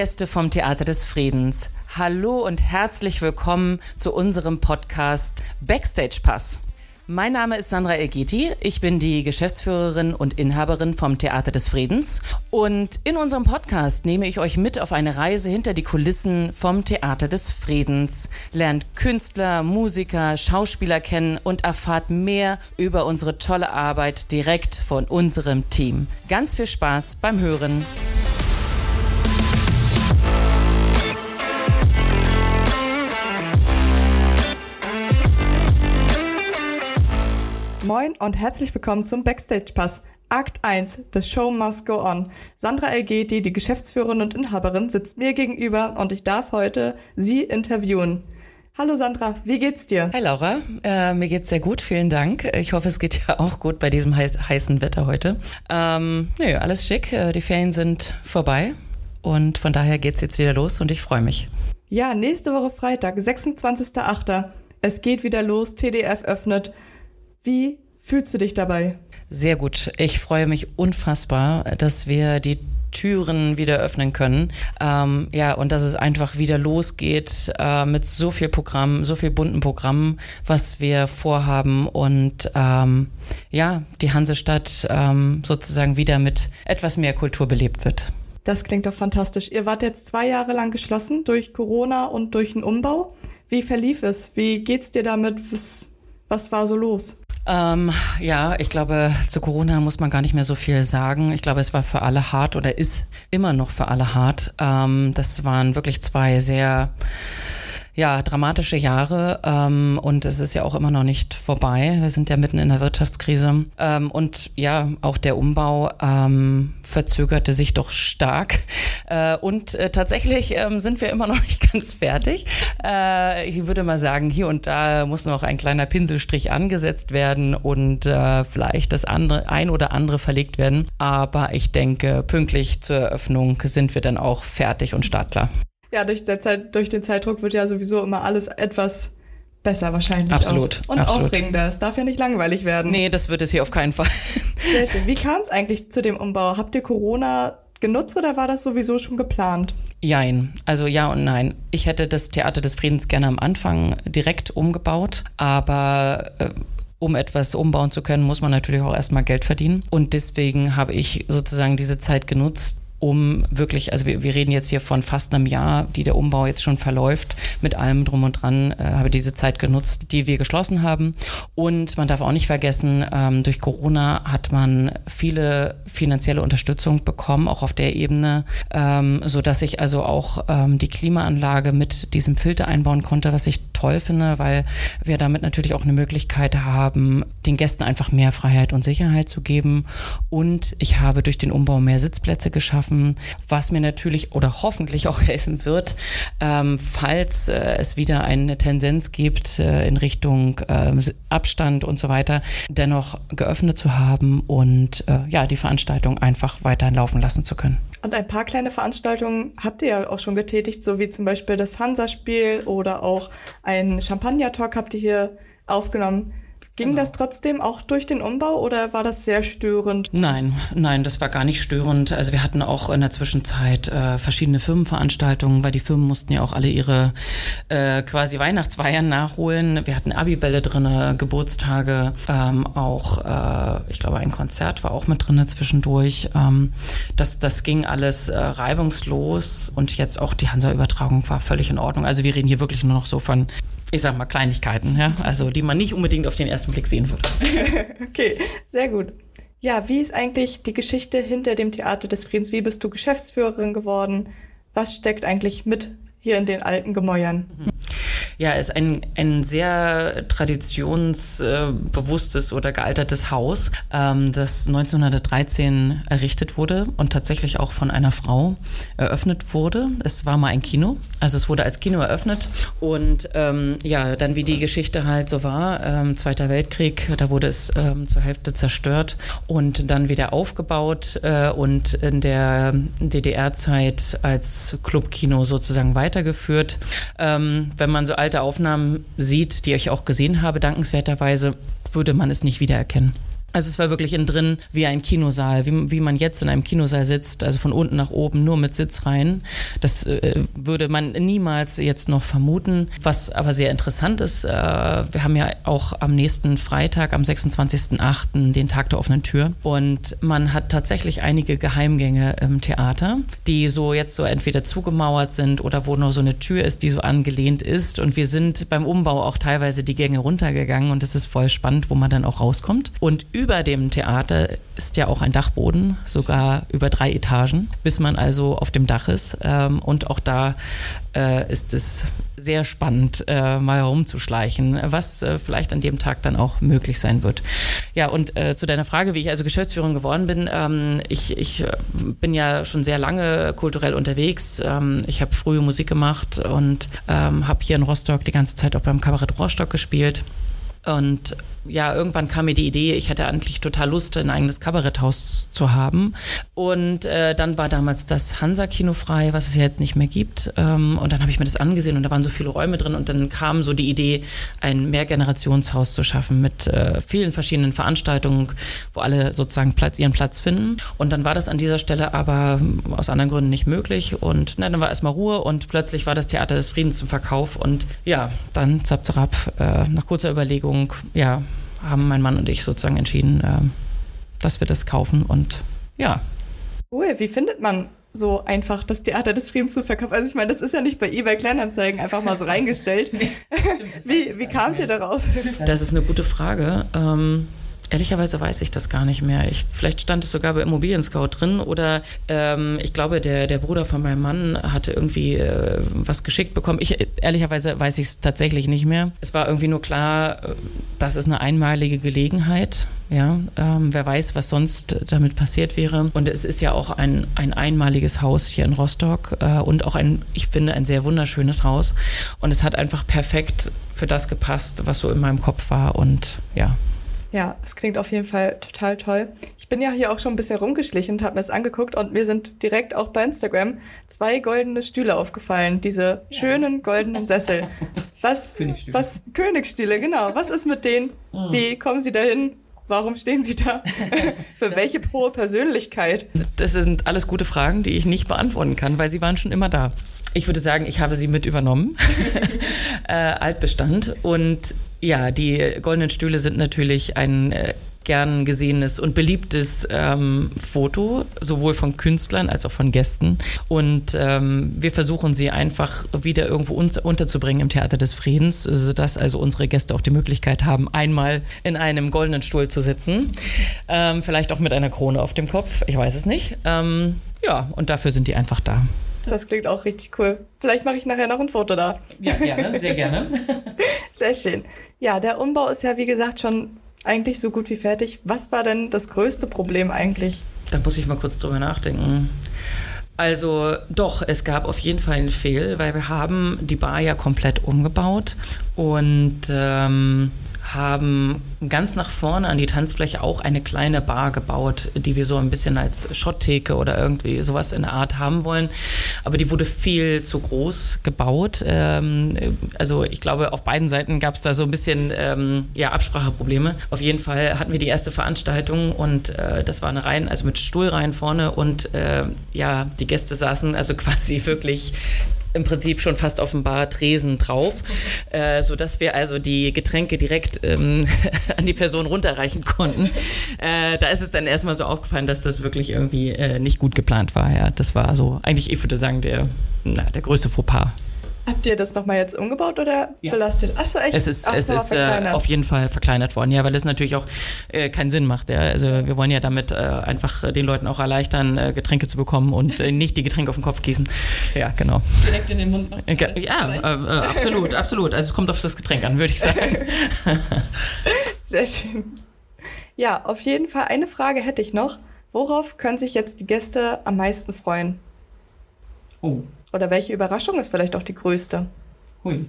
Gäste vom Theater des Friedens, hallo und herzlich willkommen zu unserem Podcast Backstage Pass. Mein Name ist Sandra Elgeti. Ich bin die Geschäftsführerin und Inhaberin vom Theater des Friedens. Und in unserem Podcast nehme ich euch mit auf eine Reise hinter die Kulissen vom Theater des Friedens. Lernt Künstler, Musiker, Schauspieler kennen und erfahrt mehr über unsere tolle Arbeit direkt von unserem Team. Ganz viel Spaß beim Hören. Moin und herzlich willkommen zum Backstage Pass. Akt 1, The Show Must Go On. Sandra Elgeti, die Geschäftsführerin und Inhaberin, sitzt mir gegenüber und ich darf heute sie interviewen. Hallo Sandra, wie geht's dir? Hi Laura, äh, mir geht's sehr gut, vielen Dank. Ich hoffe, es geht ja auch gut bei diesem heiß, heißen Wetter heute. Ähm, nö, alles schick, äh, die Ferien sind vorbei und von daher geht's jetzt wieder los und ich freue mich. Ja, nächste Woche Freitag, 26.08. Es geht wieder los, TDF öffnet. Wie fühlst du dich dabei? Sehr gut. Ich freue mich unfassbar, dass wir die Türen wieder öffnen können. Ähm, ja, und dass es einfach wieder losgeht äh, mit so viel Programm, so viel bunten Programmen, was wir vorhaben und ähm, ja, die Hansestadt ähm, sozusagen wieder mit etwas mehr Kultur belebt wird. Das klingt doch fantastisch. Ihr wart jetzt zwei Jahre lang geschlossen durch Corona und durch den Umbau. Wie verlief es? Wie geht's dir damit? Was, was war so los? Ähm, ja, ich glaube, zu Corona muss man gar nicht mehr so viel sagen. Ich glaube, es war für alle hart oder ist immer noch für alle hart. Ähm, das waren wirklich zwei sehr ja, dramatische Jahre ähm, und es ist ja auch immer noch nicht vorbei. Wir sind ja mitten in der Wirtschaftskrise ähm, und ja, auch der Umbau ähm, verzögerte sich doch stark äh, und äh, tatsächlich ähm, sind wir immer noch nicht ganz fertig. Äh, ich würde mal sagen, hier und da muss noch ein kleiner Pinselstrich angesetzt werden und äh, vielleicht das andere, ein oder andere verlegt werden. Aber ich denke, pünktlich zur Eröffnung sind wir dann auch fertig und startklar. Ja, durch, Zeit, durch den Zeitdruck wird ja sowieso immer alles etwas besser wahrscheinlich. Absolut. Auch. Und absolut. aufregender. Es darf ja nicht langweilig werden. Nee, das wird es hier auf keinen Fall. Sehr schön. Wie kam es eigentlich zu dem Umbau? Habt ihr Corona genutzt oder war das sowieso schon geplant? Jein, also ja und nein. Ich hätte das Theater des Friedens gerne am Anfang direkt umgebaut, aber äh, um etwas umbauen zu können, muss man natürlich auch erstmal Geld verdienen. Und deswegen habe ich sozusagen diese Zeit genutzt, um wirklich, also wir, wir reden jetzt hier von fast einem Jahr, die der Umbau jetzt schon verläuft, mit allem drum und dran, äh, habe diese Zeit genutzt, die wir geschlossen haben. Und man darf auch nicht vergessen, ähm, durch Corona hat man viele finanzielle Unterstützung bekommen, auch auf der Ebene, ähm, so dass ich also auch ähm, die Klimaanlage mit diesem Filter einbauen konnte, was ich toll finde, weil wir damit natürlich auch eine Möglichkeit haben, den Gästen einfach mehr Freiheit und Sicherheit zu geben. Und ich habe durch den Umbau mehr Sitzplätze geschaffen schaffen, was mir natürlich oder hoffentlich auch helfen wird, ähm, falls äh, es wieder eine Tendenz gibt äh, in Richtung äh, Abstand und so weiter, dennoch geöffnet zu haben und äh, ja, die Veranstaltung einfach weiterhin laufen lassen zu können. Und ein paar kleine Veranstaltungen habt ihr ja auch schon getätigt, so wie zum Beispiel das Hansa-Spiel oder auch ein Champagner-Talk habt ihr hier aufgenommen. Ging genau. das trotzdem auch durch den Umbau oder war das sehr störend? Nein, nein, das war gar nicht störend. Also wir hatten auch in der Zwischenzeit äh, verschiedene Firmenveranstaltungen, weil die Firmen mussten ja auch alle ihre äh, quasi Weihnachtsfeiern nachholen. Wir hatten Abibälle drinne, Geburtstage, ähm, auch äh, ich glaube ein Konzert war auch mit drinne zwischendurch. Ähm, das, das ging alles äh, reibungslos und jetzt auch die Hansa-Übertragung war völlig in Ordnung. Also wir reden hier wirklich nur noch so von ich sag mal, Kleinigkeiten, ja, also die man nicht unbedingt auf den ersten Blick sehen würde. okay, sehr gut. Ja, wie ist eigentlich die Geschichte hinter dem Theater des Friedens? Wie bist du Geschäftsführerin geworden? Was steckt eigentlich mit hier in den alten Gemäuern? Mhm. Ja, ist ein, ein sehr traditionsbewusstes oder gealtertes Haus, ähm, das 1913 errichtet wurde und tatsächlich auch von einer Frau eröffnet wurde. Es war mal ein Kino, also es wurde als Kino eröffnet und ähm, ja, dann wie die Geschichte halt so war, ähm, Zweiter Weltkrieg, da wurde es ähm, zur Hälfte zerstört und dann wieder aufgebaut äh, und in der DDR-Zeit als Clubkino sozusagen weitergeführt. Ähm, wenn man so alte Aufnahmen sieht, die ich auch gesehen habe, dankenswerterweise, würde man es nicht wiedererkennen. Also es war wirklich innen drin wie ein Kinosaal, wie, wie man jetzt in einem Kinosaal sitzt, also von unten nach oben, nur mit Sitzreihen. Das äh, würde man niemals jetzt noch vermuten. Was aber sehr interessant ist, äh, wir haben ja auch am nächsten Freitag, am 26.08., den Tag der offenen Tür. Und man hat tatsächlich einige Geheimgänge im Theater, die so jetzt so entweder zugemauert sind oder wo nur so eine Tür ist, die so angelehnt ist. Und wir sind beim Umbau auch teilweise die Gänge runtergegangen und es ist voll spannend, wo man dann auch rauskommt. Und über dem Theater ist ja auch ein Dachboden, sogar über drei Etagen, bis man also auf dem Dach ist. Ähm, und auch da äh, ist es sehr spannend, äh, mal herumzuschleichen, was äh, vielleicht an dem Tag dann auch möglich sein wird. Ja, und zu deiner Frage, wie ich also Geschäftsführerin geworden bin, ähm, ich, ich bin ja schon sehr lange kulturell unterwegs. Ähm, ich habe frühe Musik gemacht und habe hier in Rostock die ganze Zeit auch beim Kabarett Rostock gespielt. Und ja, irgendwann kam mir die Idee, ich hätte eigentlich total Lust, ein eigenes Kabaretthaus zu haben. Und äh, dann war damals das Hansa-Kino frei, was es ja jetzt nicht mehr gibt. Ähm, und dann habe ich mir das angesehen und da waren so viele Räume drin. Und dann kam so die Idee, ein Mehrgenerationshaus zu schaffen mit äh, vielen verschiedenen Veranstaltungen, wo alle sozusagen Platz, ihren Platz finden. Und dann war das an dieser Stelle aber aus anderen Gründen nicht möglich. Und na, dann war erstmal Ruhe und plötzlich war das Theater des Friedens zum Verkauf. Und ja, dann zap, zap, äh, nach kurzer Überlegung, ja, haben mein Mann und ich sozusagen entschieden, äh, dass wir das kaufen und ja. Cool, wie findet man so einfach das Theater des Friedens zu verkaufen? Also ich meine, das ist ja nicht bei eBay Kleinanzeigen einfach mal so reingestellt. wie wie kamt ihr darauf? Das ist eine gute Frage. Ähm, Ehrlicherweise weiß ich das gar nicht mehr. Ich, vielleicht stand es sogar bei Immobilien Scout drin oder ähm, ich glaube, der, der Bruder von meinem Mann hatte irgendwie äh, was geschickt bekommen. Ich, ehrlicherweise weiß ich es tatsächlich nicht mehr. Es war irgendwie nur klar, äh, das ist eine einmalige Gelegenheit. Ja, ähm, wer weiß, was sonst damit passiert wäre. Und es ist ja auch ein, ein einmaliges Haus hier in Rostock äh, und auch ein, ich finde, ein sehr wunderschönes Haus. Und es hat einfach perfekt für das gepasst, was so in meinem Kopf war. Und ja, ja, das klingt auf jeden Fall total toll. Ich bin ja hier auch schon ein bisschen rumgeschlichen und habe mir das angeguckt und mir sind direkt auch bei Instagram zwei goldene Stühle aufgefallen, diese ja. schönen goldenen Sessel. Was, Königsstühle. was, Königsstühle, genau. Was ist mit denen? Mhm. Wie kommen Sie dahin? Warum stehen Sie da? Für welche hohe Persönlichkeit? Das sind alles gute Fragen, die ich nicht beantworten kann, weil sie waren schon immer da. Ich würde sagen, ich habe sie mit übernommen. äh, Altbestand. Und ja, die goldenen Stühle sind natürlich ein äh, gern gesehenes und beliebtes ähm, Foto, sowohl von Künstlern als auch von Gästen. Und ähm, wir versuchen sie einfach wieder irgendwo unterzubringen im Theater des Friedens, sodass also unsere Gäste auch die Möglichkeit haben, einmal in einem goldenen Stuhl zu sitzen. Ähm, vielleicht auch mit einer Krone auf dem Kopf, ich weiß es nicht. Ähm, ja, und dafür sind die einfach da. Das klingt auch richtig cool. Vielleicht mache ich nachher noch ein Foto da. Ja, gerne, sehr gerne. Sehr schön. Ja, der Umbau ist ja, wie gesagt, schon eigentlich so gut wie fertig. Was war denn das größte Problem eigentlich? Da muss ich mal kurz drüber nachdenken. Also doch, es gab auf jeden Fall einen Fehl, weil wir haben die Bar ja komplett umgebaut und ähm, haben ganz nach vorne an die Tanzfläche auch eine kleine Bar gebaut, die wir so ein bisschen als Schotttheke oder irgendwie sowas in der Art haben wollen. Aber die wurde viel zu groß gebaut. Ähm, also ich glaube, auf beiden Seiten gab es da so ein bisschen ähm, ja, Abspracheprobleme. Auf jeden Fall hatten wir die erste Veranstaltung und äh, das war eine Reihe, also mit Stuhlreihen vorne und äh, ja, die Gäste saßen also quasi wirklich im Prinzip schon fast auf dem Bar Tresen drauf, äh, so dass wir also die Getränke direkt ähm, an die Person runterreichen konnten. Äh, da ist es dann erstmal so aufgefallen, dass das wirklich irgendwie äh, nicht gut geplant war. Ja, das war so eigentlich, ich würde sagen, der, na, der größte Fauxpas Habt ihr das nochmal jetzt umgebaut oder ja. belastet? Achso, echt? Es ist, Ach, es ist äh, auf jeden Fall verkleinert worden, ja, weil es natürlich auch äh, keinen Sinn macht. Ja. Also wir wollen ja damit äh, einfach den Leuten auch erleichtern, äh, Getränke zu bekommen und äh, nicht die Getränke auf den Kopf gießen. Ja, genau. Direkt in den Mund. Äh, ja, absolut, absolut. Also es kommt auf das Getränk an, würde ich sagen. Sehr schön. Ja, auf jeden Fall eine Frage hätte ich noch. Worauf können sich jetzt die Gäste am meisten freuen? Oh, oder welche Überraschung ist vielleicht auch die größte? Hui.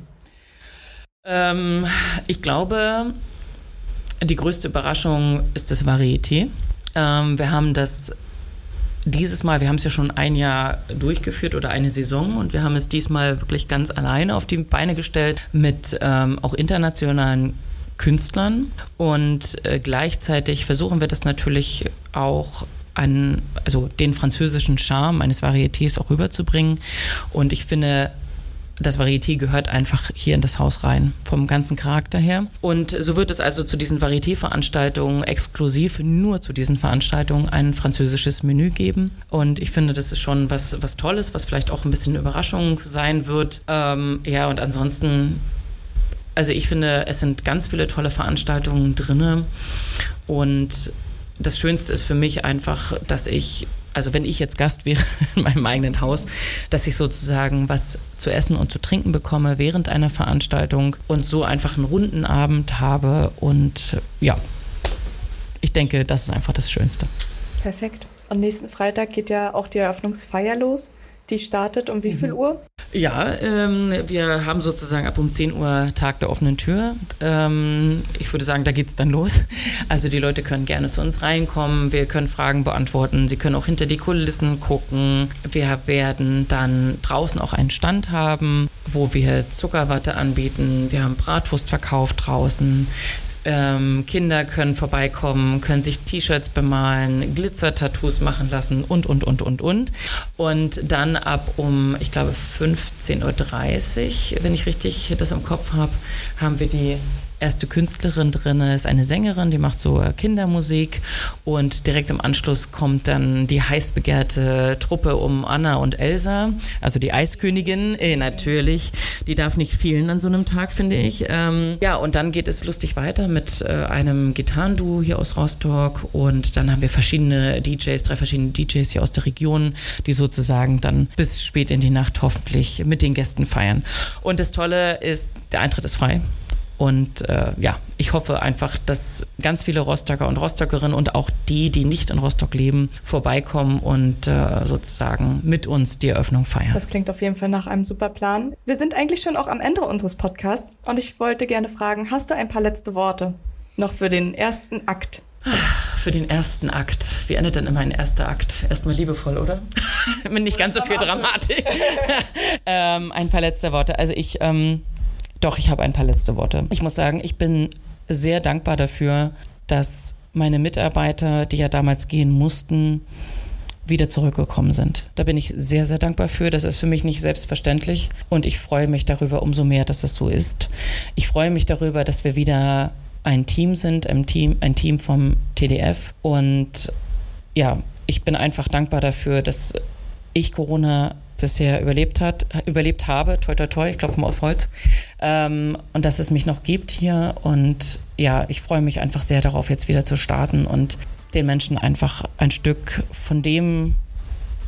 Ähm, ich glaube, die größte Überraschung ist das Varieté. Ähm, wir haben das dieses Mal, wir haben es ja schon ein Jahr durchgeführt oder eine Saison und wir haben es diesmal wirklich ganz alleine auf die Beine gestellt mit ähm, auch internationalen Künstlern und äh, gleichzeitig versuchen wir das natürlich auch an, also den französischen Charme eines Varietés auch rüberzubringen. Und ich finde, das Varieté gehört einfach hier in das Haus rein, vom ganzen Charakter her. Und so wird es also zu diesen Varieté-Veranstaltungen exklusiv nur zu diesen Veranstaltungen ein französisches Menü geben. Und ich finde, das ist schon was, was Tolles, was vielleicht auch ein bisschen Überraschung sein wird. Ähm, ja, und ansonsten also ich finde, es sind ganz viele tolle Veranstaltungen drinne und das Schönste ist für mich einfach, dass ich, also wenn ich jetzt Gast wäre in meinem eigenen Haus, dass ich sozusagen was zu essen und zu trinken bekomme während einer Veranstaltung und so einfach einen runden Abend habe. Und ja, ich denke, das ist einfach das Schönste. Perfekt. Am nächsten Freitag geht ja auch die Eröffnungsfeier los. Die startet um wie viel mhm. Uhr? Ja, ähm, wir haben sozusagen ab um 10 Uhr Tag der offenen Tür. Ähm, ich würde sagen, da geht es dann los. Also die Leute können gerne zu uns reinkommen, wir können Fragen beantworten, sie können auch hinter die Kulissen gucken. Wir werden dann draußen auch einen Stand haben, wo wir Zuckerwatte anbieten. Wir haben Bratwurst verkauft draußen. Ähm, Kinder können vorbeikommen, können sich T-Shirts bemalen, Glitzer-Tattoos machen lassen und, und, und, und, und. Und dann ab um, ich glaube, 15.30 Uhr, wenn ich richtig das im Kopf habe, haben wir die erste Künstlerin drin ist eine Sängerin, die macht so Kindermusik und direkt im Anschluss kommt dann die heiß begehrte Truppe um Anna und Elsa, also die Eiskönigin, äh, natürlich, die darf nicht fehlen an so einem Tag, finde ich. Ähm, ja, und dann geht es lustig weiter mit äh, einem Gitarrenduo hier aus Rostock und dann haben wir verschiedene DJs, drei verschiedene DJs hier aus der Region, die sozusagen dann bis spät in die Nacht hoffentlich mit den Gästen feiern. Und das Tolle ist, der Eintritt ist frei. Und äh, ja, ich hoffe einfach, dass ganz viele Rostocker und Rostockerinnen und auch die, die nicht in Rostock leben, vorbeikommen und äh, sozusagen mit uns die Eröffnung feiern. Das klingt auf jeden Fall nach einem super Plan. Wir sind eigentlich schon auch am Ende unseres Podcasts und ich wollte gerne fragen, hast du ein paar letzte Worte noch für den ersten Akt? Für den ersten Akt. Wie endet denn immer ein erster Akt? Erstmal liebevoll, oder? Mit nicht ganz so viel Dramatik. ähm, ein paar letzte Worte. Also ich ähm, doch, ich habe ein paar letzte Worte. Ich muss sagen, ich bin sehr dankbar dafür, dass meine Mitarbeiter, die ja damals gehen mussten, wieder zurückgekommen sind. Da bin ich sehr, sehr dankbar für. Das ist für mich nicht selbstverständlich und ich freue mich darüber umso mehr, dass das so ist. Ich freue mich darüber, dass wir wieder ein Team sind, ein Team, ein Team vom TDF und ja, ich bin einfach dankbar dafür, dass ich Corona bisher überlebt hat, überlebt habe, toi toi toi, ich klopfe mal auf Holz, ähm, und dass es mich noch gibt hier und ja, ich freue mich einfach sehr darauf, jetzt wieder zu starten und den Menschen einfach ein Stück von dem,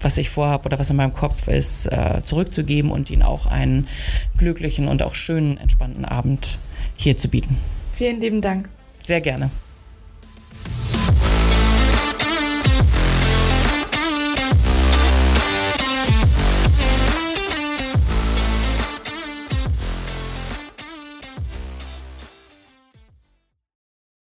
was ich vorhabe oder was in meinem Kopf ist, äh, zurückzugeben und ihnen auch einen glücklichen und auch schönen, entspannten Abend hier zu bieten. Vielen lieben Dank. Sehr gerne.